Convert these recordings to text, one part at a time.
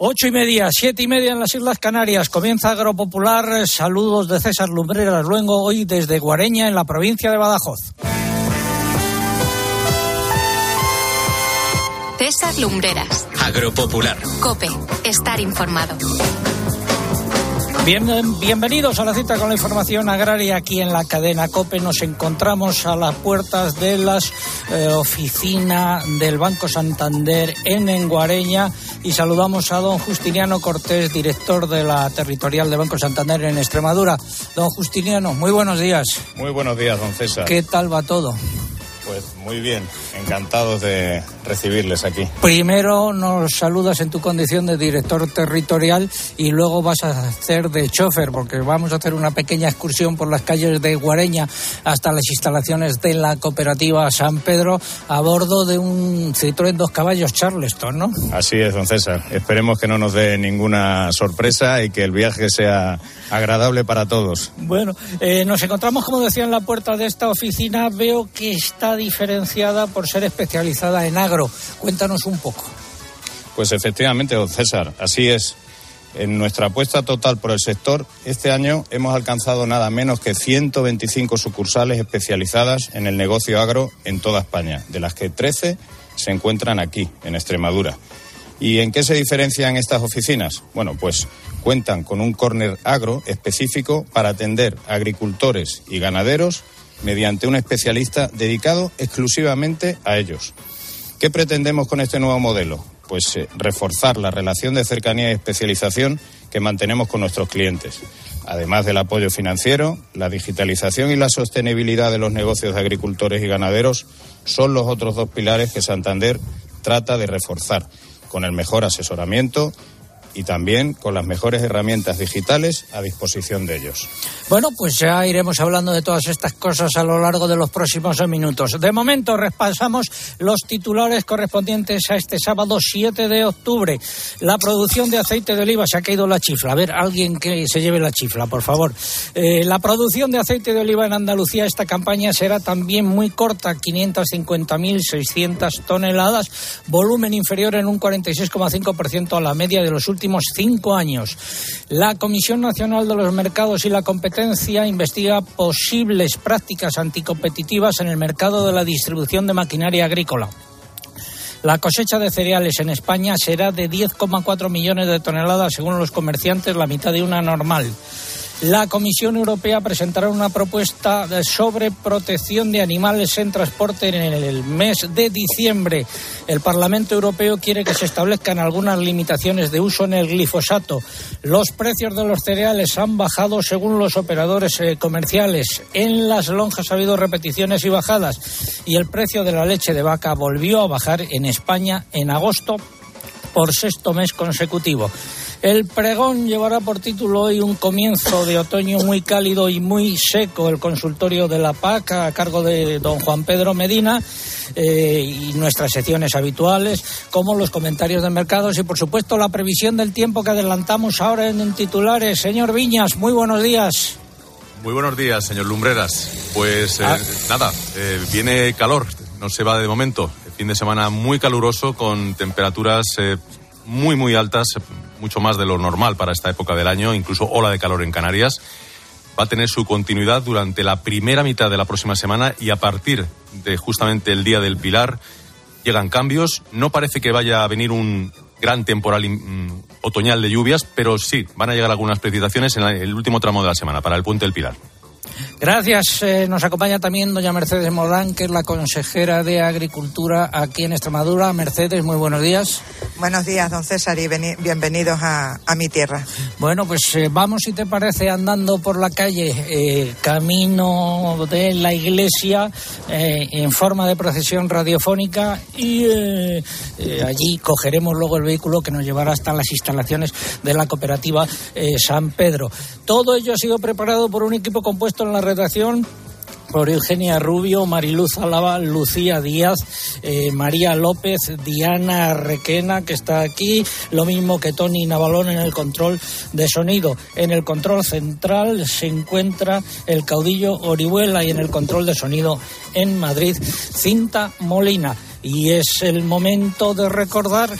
Ocho y media, siete y media en las Islas Canarias. Comienza Agropopular. Saludos de César Lumbreras Luengo, hoy desde Guareña, en la provincia de Badajoz. César Lumbreras. Agropopular. Cope. Estar informado. Bienvenidos a la cita con la información agraria aquí en la cadena COPE. Nos encontramos a las puertas de la eh, oficina del Banco Santander en Enguareña y saludamos a don Justiniano Cortés, director de la territorial de Banco Santander en Extremadura. Don Justiniano, muy buenos días. Muy buenos días, don César. ¿Qué tal va todo? Pues muy bien, encantados de recibirles aquí. Primero nos saludas en tu condición de director territorial y luego vas a hacer de chofer, porque vamos a hacer una pequeña excursión por las calles de Guareña hasta las instalaciones de la cooperativa San Pedro a bordo de un Citroën dos caballos Charleston, ¿no? Así es, don César. Esperemos que no nos dé ninguna sorpresa y que el viaje sea agradable para todos. Bueno, eh, nos encontramos, como decía, en la puerta de esta oficina. Veo que está por ser especializada en agro. Cuéntanos un poco. Pues efectivamente, don César, así es. En nuestra apuesta total por el sector, este año hemos alcanzado nada menos que 125 sucursales especializadas en el negocio agro en toda España, de las que 13 se encuentran aquí, en Extremadura. ¿Y en qué se diferencian estas oficinas? Bueno, pues cuentan con un corner agro específico para atender agricultores y ganaderos mediante un especialista dedicado exclusivamente a ellos. ¿Qué pretendemos con este nuevo modelo? Pues eh, reforzar la relación de cercanía y especialización que mantenemos con nuestros clientes. Además del apoyo financiero, la digitalización y la sostenibilidad de los negocios de agricultores y ganaderos son los otros dos pilares que Santander trata de reforzar, con el mejor asesoramiento y también con las mejores herramientas digitales a disposición de ellos. Bueno, pues ya iremos hablando de todas estas cosas a lo largo de los próximos minutos. De momento repasamos los titulares correspondientes a este sábado 7 de octubre. La producción de aceite de oliva se ha caído la chifla. A ver, alguien que se lleve la chifla, por favor. Eh, la producción de aceite de oliva en Andalucía esta campaña será también muy corta, 550.600 toneladas, volumen inferior en un 46,5% a la media de los últimos cinco años. La Comisión Nacional de los Mercados y la Competencia investiga posibles prácticas anticompetitivas en el mercado de la distribución de maquinaria agrícola. La cosecha de cereales en España será de 10,4 millones de toneladas, según los comerciantes, la mitad de una normal. La Comisión Europea presentará una propuesta sobre protección de animales en transporte en el mes de diciembre. El Parlamento Europeo quiere que se establezcan algunas limitaciones de uso en el glifosato. Los precios de los cereales han bajado según los operadores eh, comerciales. En las lonjas ha habido repeticiones y bajadas. Y el precio de la leche de vaca volvió a bajar en España en agosto por sexto mes consecutivo. El pregón llevará por título hoy un comienzo de otoño muy cálido y muy seco, el consultorio de la PAC a cargo de don Juan Pedro Medina eh, y nuestras secciones habituales, como los comentarios de mercados y, por supuesto, la previsión del tiempo que adelantamos ahora en, titulares. Señor Viñas, muy buenos días. Muy buenos días, señor Lumbreras. Pues eh, ah. nada, eh, viene calor, no se va de momento. El fin de semana muy caluroso con temperaturas muy, muy altas, mucho más de lo normal para esta época del año, incluso ola de calor en Canarias. Va a tener su continuidad durante la primera mitad de la próxima semana y a partir de justamente el día del Pilar llegan cambios. No parece que vaya a venir un gran temporal mm, otoñal de lluvias, pero sí, van a llegar algunas precipitaciones en el último tramo de la semana para el puente del Pilar. Gracias. Eh, nos acompaña también doña Mercedes Morán, que es la consejera de Agricultura aquí en Extremadura. Mercedes, muy buenos días. Buenos días, don César, y bienvenidos a, mi tierra. Bueno, pues eh, vamos, si te parece, andando por la calle, eh, camino de la iglesia, en forma de procesión radiofónica, y allí cogeremos luego el vehículo que nos llevará hasta las instalaciones de la cooperativa San Pedro. Todo ello ha sido preparado por un equipo compuesto en la redacción por Eugenia Rubio, Mariluz Alaba, Lucía Díaz, eh, María López, Diana Requena, que está aquí, lo mismo que Tony Navalón en el control de sonido. En el control central se encuentra el caudillo Orihuela y en el control de sonido en Madrid, Cinta Molina. Y es el momento de recordar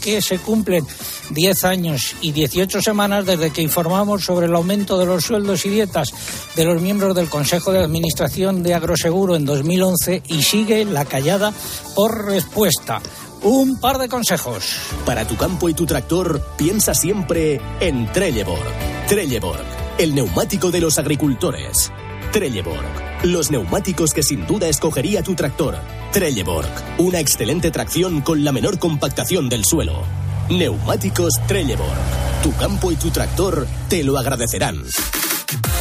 que se cumplen 10 años y 18 semanas desde que informamos sobre el aumento de los sueldos y dietas de los miembros del Consejo de Administración de Agroseguro en 2011 y sigue la callada por respuesta. Un par de consejos. Para tu campo y tu tractor, piensa siempre en Trelleborg. Trelleborg, el neumático de los agricultores. Trelleborg, los neumáticos que sin duda escogería tu tractor. Trelleborg, una excelente tracción con la menor compactación del suelo. Neumáticos Trelleborg. Tu campo y tu tractor te lo agradecerán.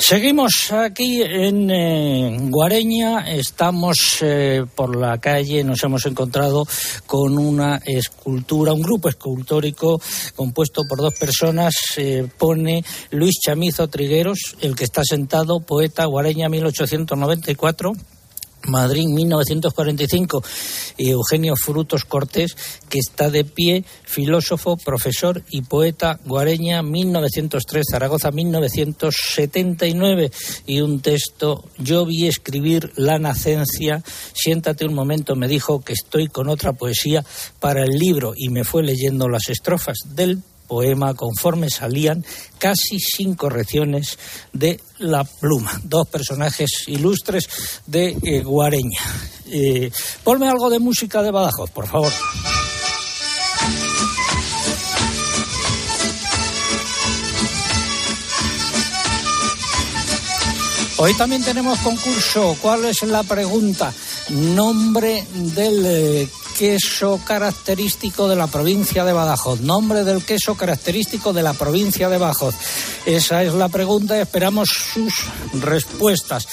Seguimos aquí en eh, Guareña, estamos eh, por la calle, nos hemos encontrado con una escultura, un grupo escultórico compuesto por dos personas, pone Luis Chamizo Trigueros, el que está sentado, poeta Guareña 1894. Madrid 1945 y Eugenio Frutos Cortés, que está de pie, filósofo, profesor y poeta guareña 1903, Zaragoza 1979 y un texto, yo vi escribir la nacencia, siéntate un momento, me dijo que estoy con otra poesía para el libro y me fue leyendo las estrofas del poema conforme salían casi sin correcciones de la pluma. Dos personajes ilustres de eh, Guareña. Eh, ponme algo de música de Badajoz, por favor. Hoy también tenemos concurso. ¿Cuál es la pregunta? Nombre del eh, queso característico de la provincia de Badajoz. Nombre del queso característico de la provincia de Badajoz. Esa es la pregunta esperamos sus respuestas.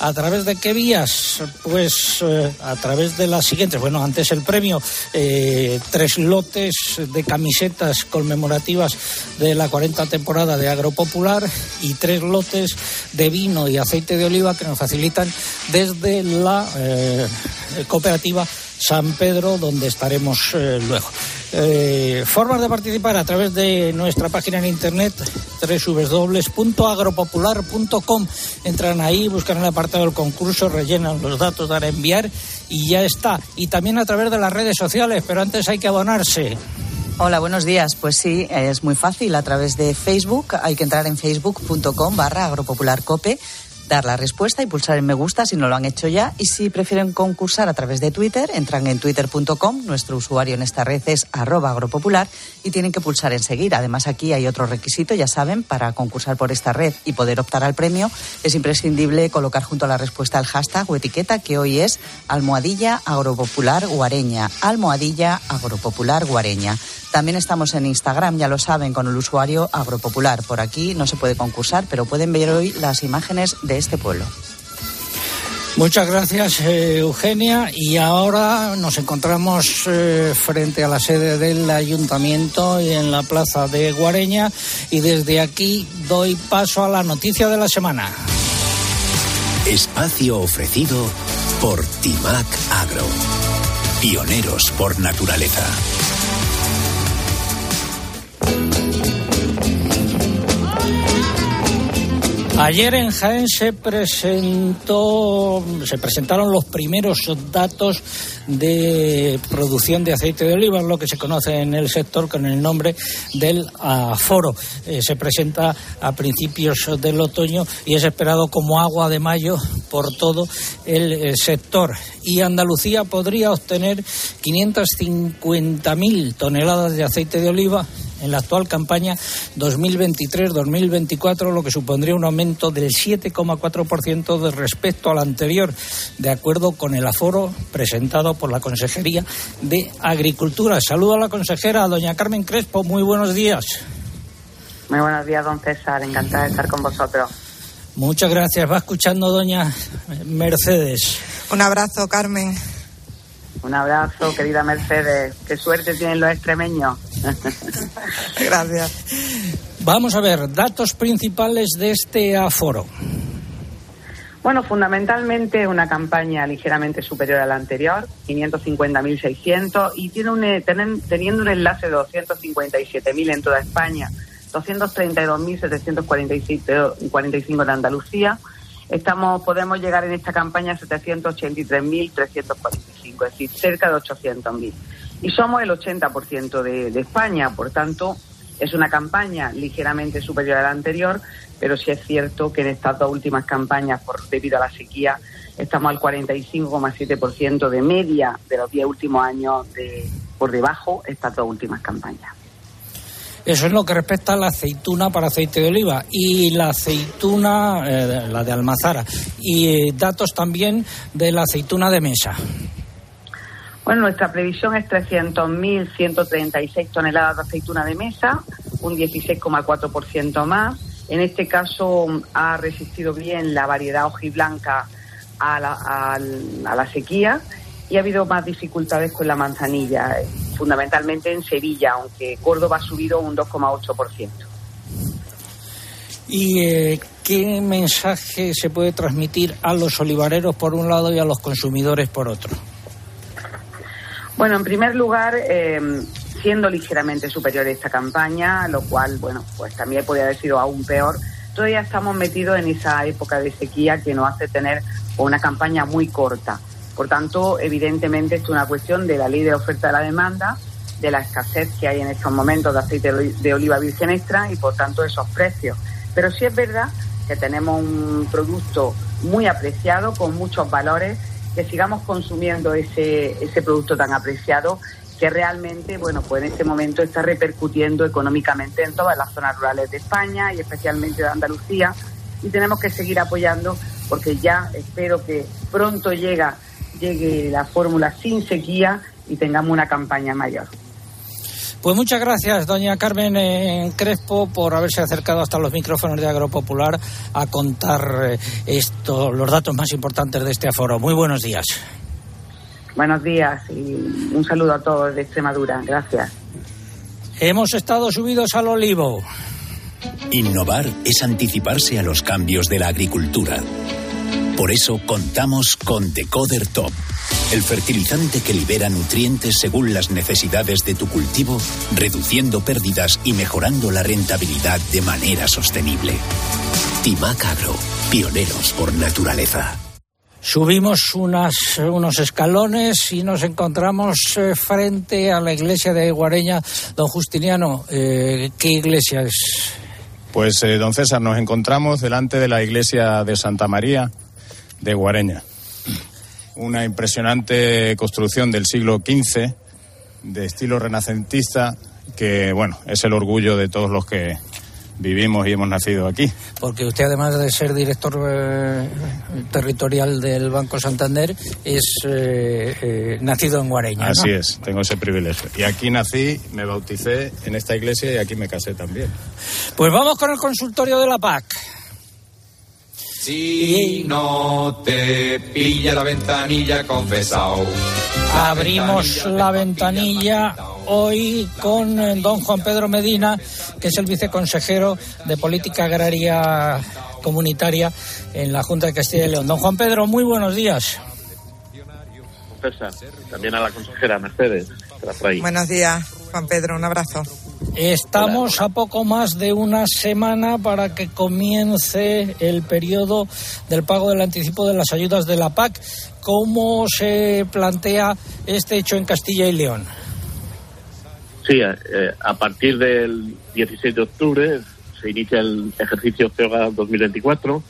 ¿A través de qué vías? Pues eh, a través de las siguientes. Bueno, antes el premio, eh, tres lotes de camisetas conmemorativas de la 40 temporada de Agropopular y tres lotes de vino y aceite de oliva que nos facilitan desde la eh, cooperativa San Pedro, donde estaremos eh, luego. Eh, formas de participar a través de nuestra página en internet www.agropopular.com. Entran ahí, buscan el apartado del concurso, rellenan los datos para enviar y ya está. Y también a través de las redes sociales, pero antes hay que abonarse. Hola, buenos días. Pues sí, es muy fácil. A través de Facebook hay que entrar en facebook.com barra agropopularcope, dar la respuesta y pulsar en me gusta si no lo han hecho ya. Y si prefieren concursar a través de Twitter, entran en twitter.com. Nuestro usuario en esta red es arroba agropopular y tienen que pulsar en seguir. Además, aquí hay otro requisito, ya saben, para concursar por esta red y poder optar al premio es imprescindible colocar junto a la respuesta el hashtag o etiqueta que hoy es almohadilla agropopular guareña. Almohadilla agropopular guareña. También estamos en Instagram, ya lo saben, con el usuario agropopular. Por aquí no se puede concursar, pero pueden ver hoy las imágenes de este pueblo. Muchas gracias, eh, Eugenia. Y ahora nos encontramos eh, frente a la sede del ayuntamiento y en la plaza de Guareña. Y desde aquí doy paso a la noticia de la semana. Espacio ofrecido por Timac Agro. Pioneros por naturaleza. Ayer en Jaén se presentó, se presentaron los primeros datos de producción de aceite de oliva, lo que se conoce en el sector con el nombre del aforo. Eh, se presenta a principios del otoño y es esperado como agua de mayo por todo el eh, sector. Y Andalucía podría obtener 550.000 toneladas de aceite de oliva en la actual campaña 2023-2024, lo que supondría un aumento del 7,4% de respecto al anterior, de acuerdo con el aforo presentado por la Consejería de Agricultura. Saludo a la consejera, doña Carmen Crespo. Muy buenos días. Muy buenos días, don César. Encantada de estar con vosotros. Muchas gracias. Va escuchando doña Mercedes. Un abrazo, Carmen. Un abrazo, querida Mercedes. Qué suerte tienen los extremeños. Gracias. Vamos a ver, datos principales de este aforo. Bueno, fundamentalmente una campaña ligeramente superior a la anterior, 550.600, y tiene un, eh, teniendo un enlace de 257.000 en toda España, 232.745 de Andalucía. Estamos, podemos llegar en esta campaña a 783.345, es decir, cerca de 800.000. Y somos el 80% de, de España, por tanto, es una campaña ligeramente superior a la anterior, pero sí es cierto que en estas dos últimas campañas, por debido a la sequía, estamos al 45,7% de media de los 10 últimos años de, por debajo estas dos últimas campañas. Eso es lo que respecta a la aceituna para aceite de oliva y la aceituna, eh, la de almazara, y eh, datos también de la aceituna de mesa. Bueno, nuestra previsión es 300.136 toneladas de aceituna de mesa, un 16,4% más. En este caso ha resistido bien la variedad hojiblanca a la, a, a la sequía y ha habido más dificultades con la manzanilla, fundamentalmente en Sevilla, aunque Córdoba ha subido un 2,8%. ¿Y eh, qué mensaje se puede transmitir a los olivareros por un lado y a los consumidores por otro? Bueno, en primer lugar, eh, siendo ligeramente superior a esta campaña, lo cual, bueno, pues también podría haber sido aún peor, todavía estamos metidos en esa época de sequía que nos hace tener una campaña muy corta. Por tanto, evidentemente, esto es una cuestión de la ley de oferta de la demanda, de la escasez que hay en estos momentos de aceite de oliva virgen extra y, por tanto, esos precios. Pero sí es verdad que tenemos un producto muy apreciado, con muchos valores, que sigamos consumiendo ese, ese producto tan apreciado que realmente, bueno, pues en este momento está repercutiendo económicamente en todas las zonas rurales de España y especialmente de Andalucía y tenemos que seguir apoyando porque ya espero que pronto llega llegue la fórmula sin sequía y tengamos una campaña mayor. Pues muchas gracias, doña Carmen eh, Crespo, por haberse acercado hasta los micrófonos de Agropopular a contar eh, esto, los datos más importantes de este aforo. Muy buenos días. Buenos días y un saludo a todos de Extremadura. Gracias. Hemos estado subidos al olivo. Innovar es anticiparse a los cambios de la agricultura. Por eso contamos con Decoder Top, el fertilizante que libera nutrientes según las necesidades de tu cultivo, reduciendo pérdidas y mejorando la rentabilidad de manera sostenible. Timac Agro, pioneros por naturaleza. Subimos unas, unos escalones y nos encontramos eh, frente a la iglesia de Guareña. Don Justiniano, eh, ¿qué iglesia es? Pues, eh, don César, nos encontramos delante de la iglesia de Santa María de Guareña. Una impresionante construcción del siglo XV, de estilo renacentista, que, bueno, es el orgullo de todos los que vivimos y hemos nacido aquí. Porque usted, además de ser director eh, territorial del Banco Santander, es eh, eh, nacido en Guareña. Así ¿no? es, tengo ese privilegio. Y aquí nací, me bauticé en esta iglesia y aquí me casé también. Pues vamos con el consultorio de la PAC. Si no te pilla la ventanilla, confesao. Abrimos la ventanilla hoy con don Juan Pedro Medina, que es el viceconsejero de Política Agraria Comunitaria en la Junta de Castilla y León. Don Juan Pedro, muy buenos días. También a la consejera Mercedes. Buenos días, Juan Pedro, un abrazo. Estamos a poco más de una semana para que comience el periodo del pago del anticipo de las ayudas de la PAC. ¿Cómo se plantea este hecho en Castilla y León? Sí, eh, a partir del 16 de octubre se inicia el ejercicio FEOGA 2024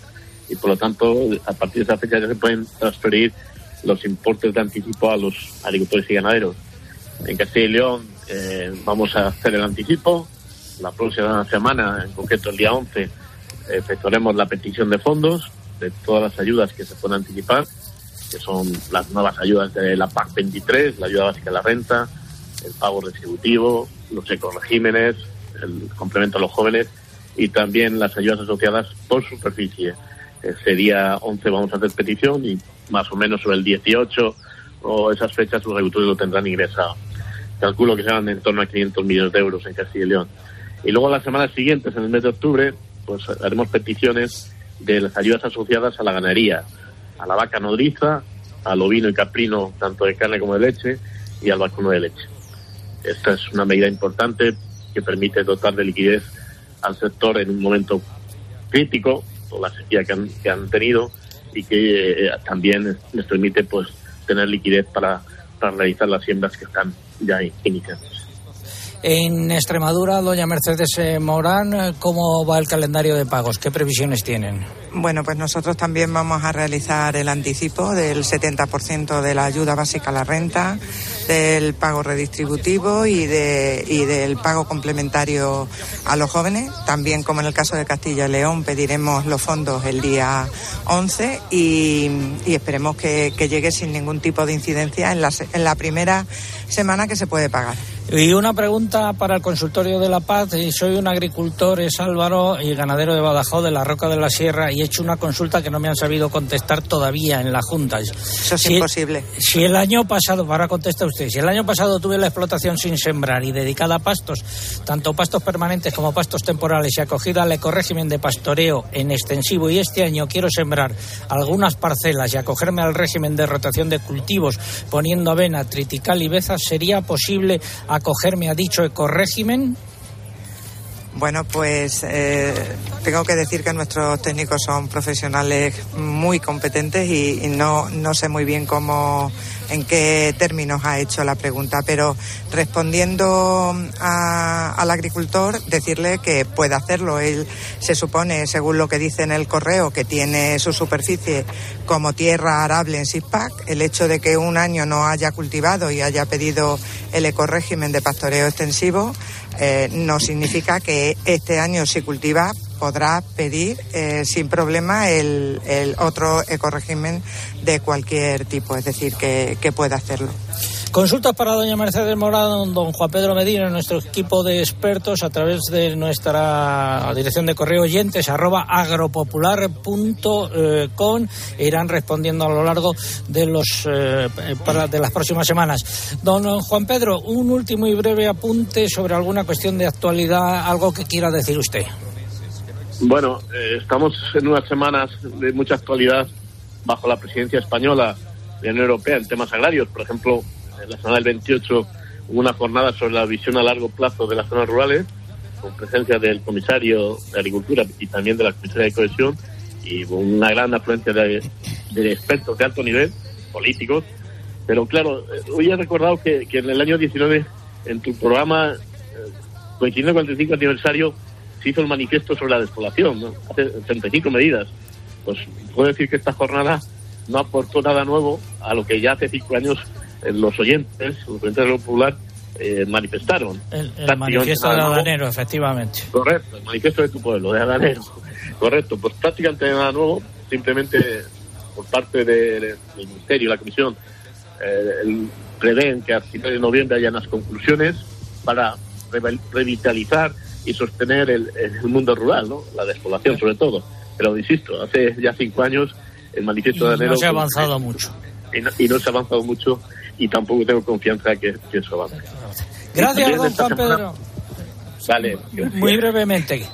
y por lo tanto a partir de esa fecha ya se pueden transferir los importes de anticipo a los agricultores y ganaderos. En Castilla y León eh, vamos a hacer el anticipo. La próxima semana, en concreto el día 11, efectuaremos la petición de fondos de todas las ayudas que se pueden anticipar, que son las nuevas ayudas de la PAC 23, la ayuda básica a la renta, el pago retributivo, los ecoregímenes, el complemento a los jóvenes y también las ayudas asociadas por superficie. Ese día 11 vamos a hacer petición y más o menos sobre el 18 o esas fechas los agricultores lo tendrán ingresado. Calculo que serán en torno a 500 millones de euros en Castilla y León. Y luego las semanas siguientes, en el mes de octubre, pues haremos peticiones de las ayudas asociadas a la ganadería, a la vaca nodriza, al ovino y caprino, tanto de carne como de leche, y al vacuno de leche. Esta es una medida importante que permite dotar de liquidez al sector en un momento crítico por la sequía que han, que han tenido y que eh, también les permite pues tener liquidez para, para realizar las siembras que están ya. En Extremadura, doña Mercedes Morán, ¿cómo va el calendario de pagos? ¿Qué previsiones tienen? Bueno, pues nosotros también vamos a realizar el anticipo del 70% de la ayuda básica a la renta, del pago redistributivo y, de, y del pago complementario a los jóvenes. También, como en el caso de Castilla y León, pediremos los fondos el día 11 y, y esperemos que, que, llegue sin ningún tipo de incidencia en la, en la primera semana que se puede pagar. Y una pregunta para el consultorio de la paz. Soy un agricultor, es Álvaro, y ganadero de Badajoz, de la Roca de la Sierra, y he hecho una consulta que no me han sabido contestar todavía en la Junta. Eso es si, imposible. Si el año pasado, para contestar usted, si el año pasado tuve la explotación sin sembrar y dedicada a pastos, tanto pastos permanentes como pastos temporales, y acogida al ecorégimen de pastoreo en extensivo, y este año quiero sembrar algunas parcelas y acogerme al régimen de rotación de cultivos, poniendo avena, tritical y ¿sería posible acogerme a dicho ecorégimen? Bueno, pues eh, tengo que decir que nuestros técnicos son profesionales muy competentes y, y, no, no sé muy bien cómo, en qué términos ha hecho la pregunta, pero respondiendo a, al agricultor, decirle que puede hacerlo. Él se supone, según lo que dice en el correo, que tiene su superficie como tierra arable en SIPAC. El hecho de que un año no haya cultivado y haya pedido el ecorégimen de pastoreo extensivo eh, no significa que este año si cultiva podrá pedir eh, sin problema el, otro ecorégimen de cualquier tipo, es decir, que, que pueda hacerlo. Consultas para doña Mercedes Morado, don Juan Pedro Medina, nuestro equipo de expertos a través de nuestra dirección de correo oyentes arroba agropopular.com irán respondiendo a lo largo de los eh, para, de las próximas semanas. Don Juan Pedro, un último y breve apunte sobre alguna cuestión de actualidad, algo que quiera decir usted. Bueno, eh, estamos en unas semanas de mucha actualidad bajo la presidencia española de la Unión Europea en temas agrarios. Por ejemplo, en la semana del 28 hubo una jornada sobre la visión a largo plazo de las zonas rurales, con presencia del comisario de Agricultura y también de la comisaria de Cohesión, y una gran afluencia de, expertos de alto nivel, políticos. Pero claro, hoy he recordado que, en el año 19, en tu programa, eh, coincidiendo con el 35 aniversario, se hizo el manifiesto sobre la despoblación, ¿no? hace 35 medidas. Pues puedo decir que esta jornada no aportó nada nuevo a lo que ya hace cinco años eh, los oyentes, los oyentes de lo popular, eh, manifestaron. El, el manifiesto de Adanero, efectivamente. Correcto, el manifiesto de tu pueblo, de Adanero. Correcto, pues prácticamente nada nuevo, simplemente por parte de, de, del Ministerio y la Comisión eh, el, prevén que a finales de noviembre haya unas conclusiones para revitalizar y sostener el, el, mundo rural, ¿no? la despoblación sobre todo. Pero insisto, hace ya cinco años el manifiesto y de Adanero... No se ha avanzado mucho. Y no, y no se ha avanzado mucho y tampoco tengo confianza que, que eso avance. Gracias, don Juan Pedro. Vale. Muy brevemente.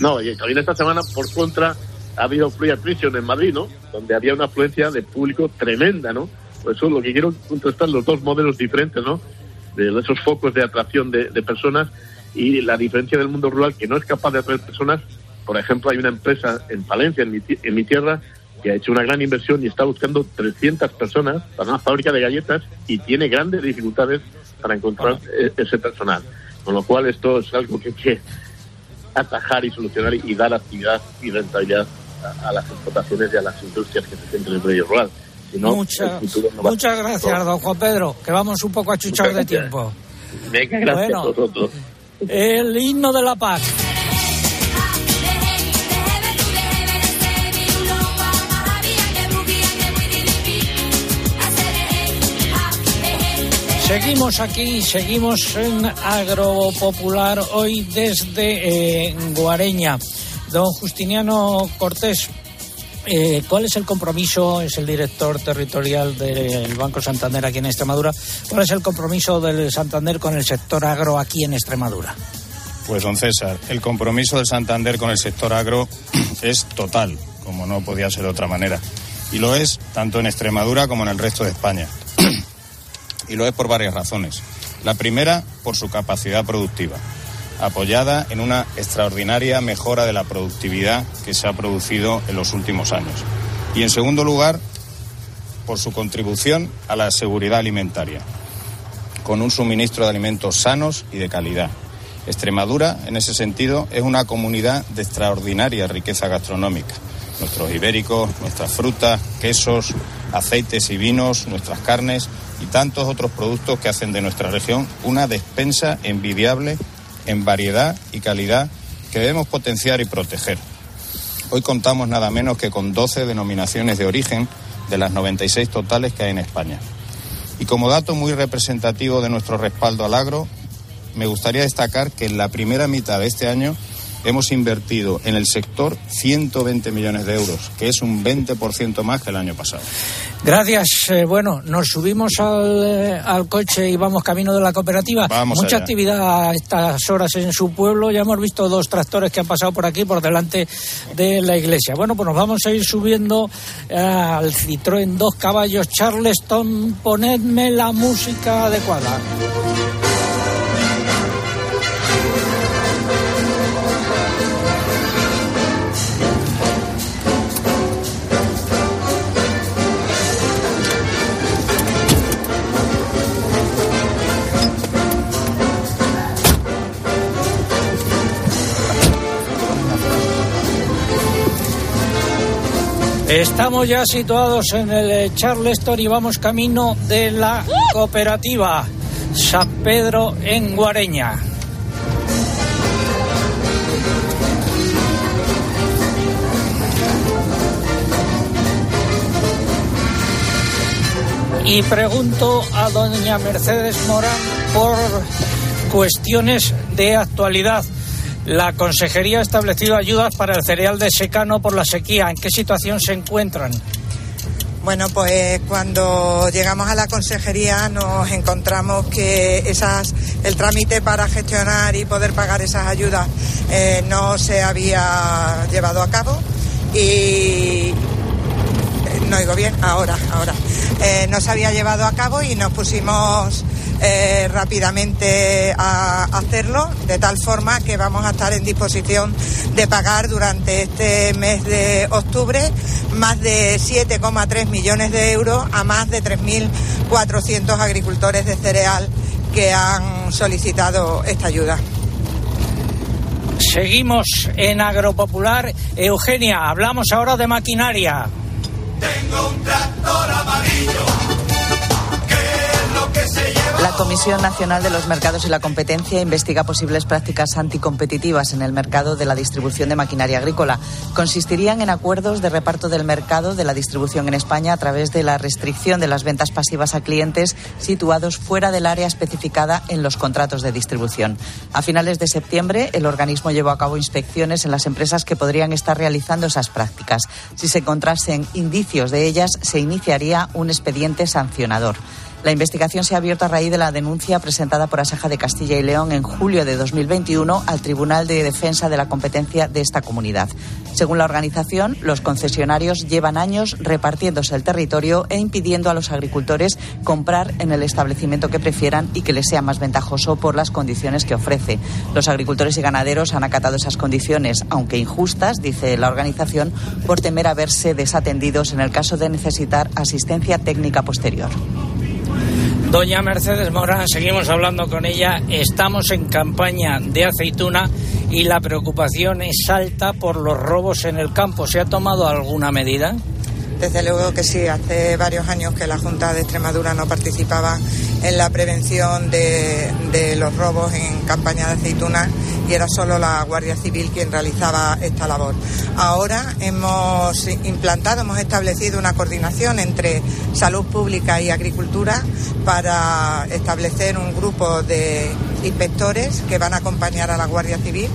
No, y también esta semana, por contra, ha habido Free Attrition en Madrid, ¿no? Donde había una afluencia de público tremenda, ¿no? Por eso lo que quiero contrastar los dos modelos diferentes, ¿no? De esos focos de atracción de, de personas y la diferencia del mundo rural que no es capaz de atraer personas. Por ejemplo, hay una empresa en Palencia, en mi, en mi tierra, que ha hecho una gran inversión y está buscando 300 personas para una fábrica de galletas y tiene grandes dificultades para encontrar ah. ese personal. Con lo cual esto es algo que hay que atajar y solucionar y dar actividad y rentabilidad a, a las explotaciones y a las industrias que se sienten en el medio rural. Si no, Mucha, no muchas gracias, don Juan Pedro, que vamos un poco achuchados de tiempo. Venga, gracias bueno, a vosotros. El himno de la paz. Seguimos aquí, seguimos en Agropopular hoy desde eh, Guareña. Don Justiniano Cortés, eh, ¿cuál es el compromiso? Es el director territorial del Banco Santander aquí en Extremadura. ¿Cuál es el compromiso del Santander con el sector agro aquí en Extremadura? Pues don César, el compromiso del Santander con el sector agro es total, como no podía ser de otra manera. Y lo es tanto en Extremadura como en el resto de España. y lo es por varias razones. La primera, por su capacidad productiva, apoyada en una extraordinaria mejora de la productividad que se ha producido en los últimos años. Y en segundo lugar, por su contribución a la seguridad alimentaria, con un suministro de alimentos sanos y de calidad. Extremadura, en ese sentido, es una comunidad de extraordinaria riqueza gastronómica. Nuestros ibéricos, nuestras frutas, quesos, aceites y vinos, nuestras carnes y tantos otros productos que hacen de nuestra región una despensa envidiable en variedad y calidad que debemos potenciar y proteger. Hoy contamos nada menos que con 12 denominaciones de origen de las 96 totales que hay en España. Y como dato muy representativo de nuestro respaldo al agro, me gustaría destacar que en la primera mitad de este año hemos invertido en el sector 120 millones de euros, que es un 20% más que el año pasado. Gracias. Eh, bueno, nos subimos al, eh, al, coche y vamos camino de la cooperativa. Mucha actividad a estas horas en su pueblo. Ya hemos visto dos tractores que han pasado por aquí, por delante de la iglesia. Bueno, pues nos vamos a ir subiendo eh, al Citroën dos caballos Charleston. Ponedme la música adecuada. Estamos ya situados en el eh, Charleston y vamos camino de la cooperativa San Pedro en Guareña. Y pregunto a doña Mercedes Morán por cuestiones de actualidad. La Consejería ha establecido ayudas para el cereal de secano por la sequía. ¿En qué situación se encuentran? Bueno, pues cuando llegamos a la consejería nos encontramos que el trámite para gestionar y poder pagar esas ayudas eh, no se había llevado a cabo y no digo bien, ahora, ahora. Eh, no se había llevado a cabo y nos pusimos eh, rápidamente a hacerlo, de tal forma que vamos a estar en disposición de pagar durante este mes de octubre más de 7,3 millones de euros a más de 3.400 agricultores de cereal que han solicitado esta ayuda. Seguimos en Agropopular. Eugenia, hablamos ahora de maquinaria. Tengo un tractor amarillo la Comisión Nacional de los Mercados y la Competencia investiga posibles prácticas anticompetitivas en el mercado de la distribución de maquinaria agrícola. Consistirían en acuerdos de reparto del mercado de la distribución en España a través de la restricción de las ventas pasivas a clientes situados fuera del área especificada en los contratos de distribución. A finales de septiembre, el organismo llevó a cabo inspecciones en las empresas que podrían estar realizando esas prácticas. Si se encontrasen indicios de ellas, se iniciaría un expediente sancionador. La investigación se ha abierto a raíz de la denuncia presentada por Asaja de Castilla y León en julio de 2021 al Tribunal de Defensa de la Competencia de esta comunidad. Según la organización, los concesionarios llevan años repartiéndose el territorio e impidiendo a los agricultores comprar en el establecimiento que prefieran y que les sea más ventajoso por las condiciones que ofrece. Los agricultores y ganaderos han acatado esas condiciones, aunque injustas, dice la organización, por temer a verse desatendidos en el caso de necesitar asistencia técnica posterior. Doña Mercedes Morán, seguimos hablando con ella. Estamos en campaña de aceituna y la preocupación es alta por los robos en el campo. ¿Se ha tomado alguna medida? Desde luego que sí, hace varios años que la Junta de Extremadura no participaba en la prevención de, los robos en campaña de aceitunas y era solo la Guardia Civil quien realizaba esta labor. Ahora hemos implantado, hemos establecido una coordinación entre salud pública y agricultura para establecer un grupo de inspectores que van a acompañar a la Guardia Civil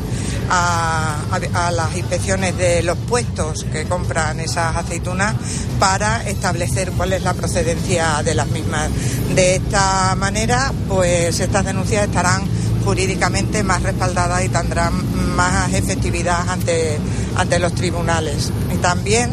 a, las inspecciones de los puestos que compran esas aceitunas para establecer cuál es la procedencia de las mismas. De esta manera, pues estas denuncias estarán jurídicamente más respaldadas y tendrán más efectividad ante, ante los tribunales. Y también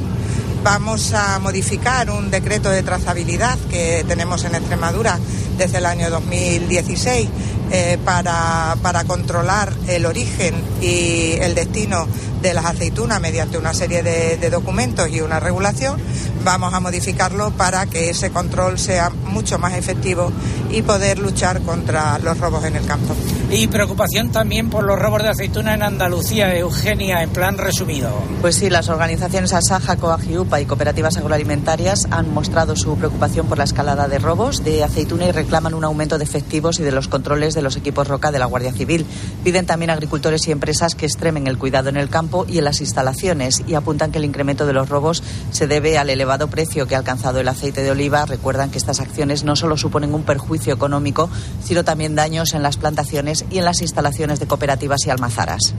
vamos a modificar un decreto de trazabilidad que tenemos en Extremadura desde el año 2016 eh, para, para controlar el origen y el destino de las aceitunas mediante una serie de, de, documentos y una regulación, vamos a modificarlo para que ese control sea mucho más efectivo y poder luchar contra los robos en el campo. Y preocupación también por los robos de aceituna en Andalucía, Eugenia, en plan resumido. Pues sí, las organizaciones Asaja, Coagiupa y cooperativas agroalimentarias han mostrado su preocupación por la escalada de robos de aceituna y reclaman un aumento de efectivos y de los controles de los equipos ROCA de la Guardia Civil. Piden también a agricultores y empresas que extremen el cuidado en el campo y en las instalaciones y apuntan que el incremento de los robos se debe al elevado precio que ha alcanzado el aceite de oliva. Recuerdan que estas acciones no solo suponen un perjuicio económico, sino también daños en las plantaciones y en las instalaciones de cooperativas y almazaras.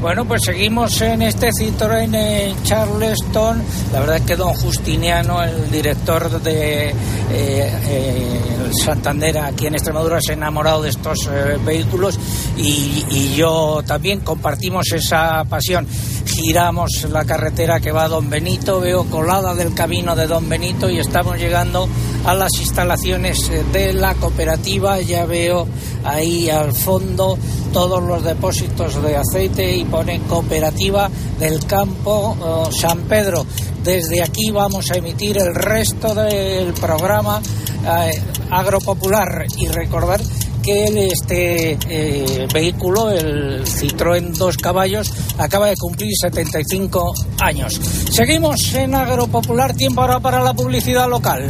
Bueno, pues seguimos en este Citroën en Charleston. La verdad es que don Justiniano, el director de eh, eh, Santander aquí en Extremadura, se ha enamorado de estos eh, vehículos y, y, yo también compartimos esa pasión. Giramos la carretera que va a Don Benito, veo colada del camino de Don Benito y estamos llegando a las instalaciones de la cooperativa. Ya veo ahí al fondo todos los depósitos de aceite y pone cooperativa del campo uh, San Pedro. Desde aquí vamos a emitir el resto del programa eh, agropopular y recordar que este eh, vehículo, el Citroën dos caballos, acaba de cumplir 75 años. Seguimos en Agropopular, tiempo ahora para la publicidad local.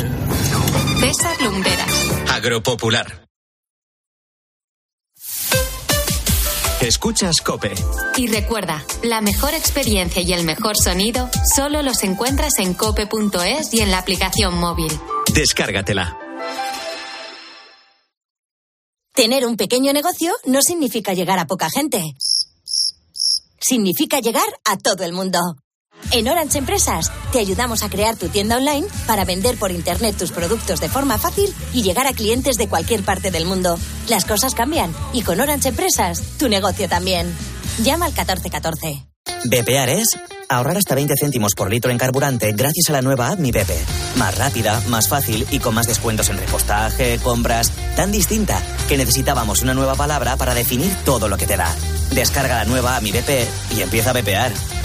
César Lumberas. Agropopular. Escuchas Cope. Y recuerda, la mejor experiencia y el mejor sonido solo los encuentras en cope.es y en la aplicación móvil. Descárgatela. Tener un pequeño negocio no significa llegar a poca gente. Significa llegar a todo el mundo. En Orange Empresas te ayudamos a crear tu tienda online para vender por Internet tus productos de forma fácil y llegar a clientes de cualquier parte del mundo. Las cosas cambian y con Orange Empresas tu negocio también. Llama al 1414. Bepear es ahorrar hasta 20 céntimos por litro en carburante gracias a la nueva app Mi Bepe. Más rápida, más fácil y con más descuentos en repostaje, compras, tan distinta que necesitábamos una nueva palabra para definir todo lo que te da. Descarga la nueva app Mi Bepe y empieza a bepear.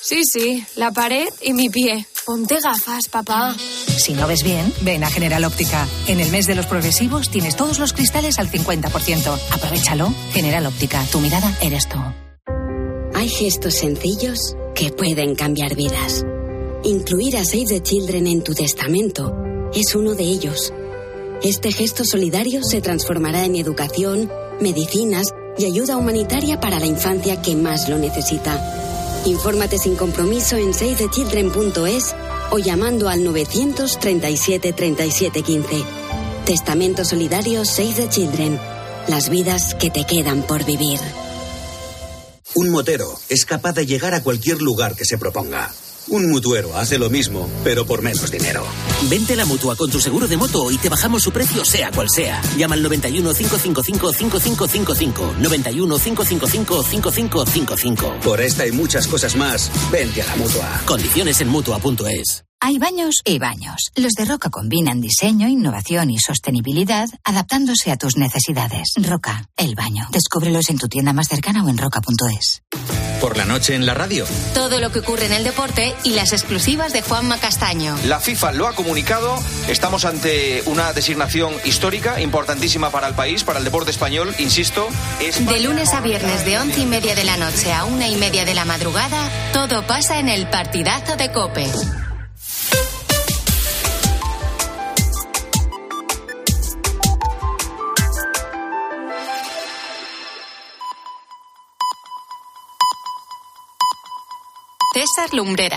Sí, sí, la pared y mi pie. Ponte gafas, papá. Si no ves bien, ven a General Óptica. En el mes de los progresivos tienes todos los cristales al 50%. Aprovechalo. General Óptica, tu mirada eres tú. Hay gestos sencillos que pueden cambiar vidas. Incluir a Save the Children en tu testamento es uno de ellos. Este gesto solidario se transformará en educación, medicinas y ayuda humanitaria para la infancia que más lo necesita. Infórmate sin compromiso en savethechildren.es o llamando al 937 37 15. Testamento Solidario Save the Children. Las vidas que te quedan por vivir. Un motero es capaz de llegar a cualquier lugar que se proponga. Un mutuero hace lo mismo, pero por menos dinero. Vente a la mutua con tu seguro de moto y te bajamos su precio, sea cual sea. Llama al 91 555 5555. 91 555 5555. Por esta y muchas cosas más, vente a la mutua. Condiciones en mutua.es. Hay baños y baños. Los de Roca combinan diseño, innovación y sostenibilidad, adaptándose a tus necesidades. Roca, el baño. Descúbrelos en tu tienda más cercana o en roca.es. Por la noche en la radio. Todo lo que ocurre en el deporte y las exclusivas de Juanma Castaño. La FIFA lo ha comunicado. Estamos ante una designación histórica, importantísima para el país, para el deporte español, insisto. España... De lunes a viernes, de once y media de la noche a una y media de la madrugada, todo pasa en el partidazo de Cope. César Lumbreras.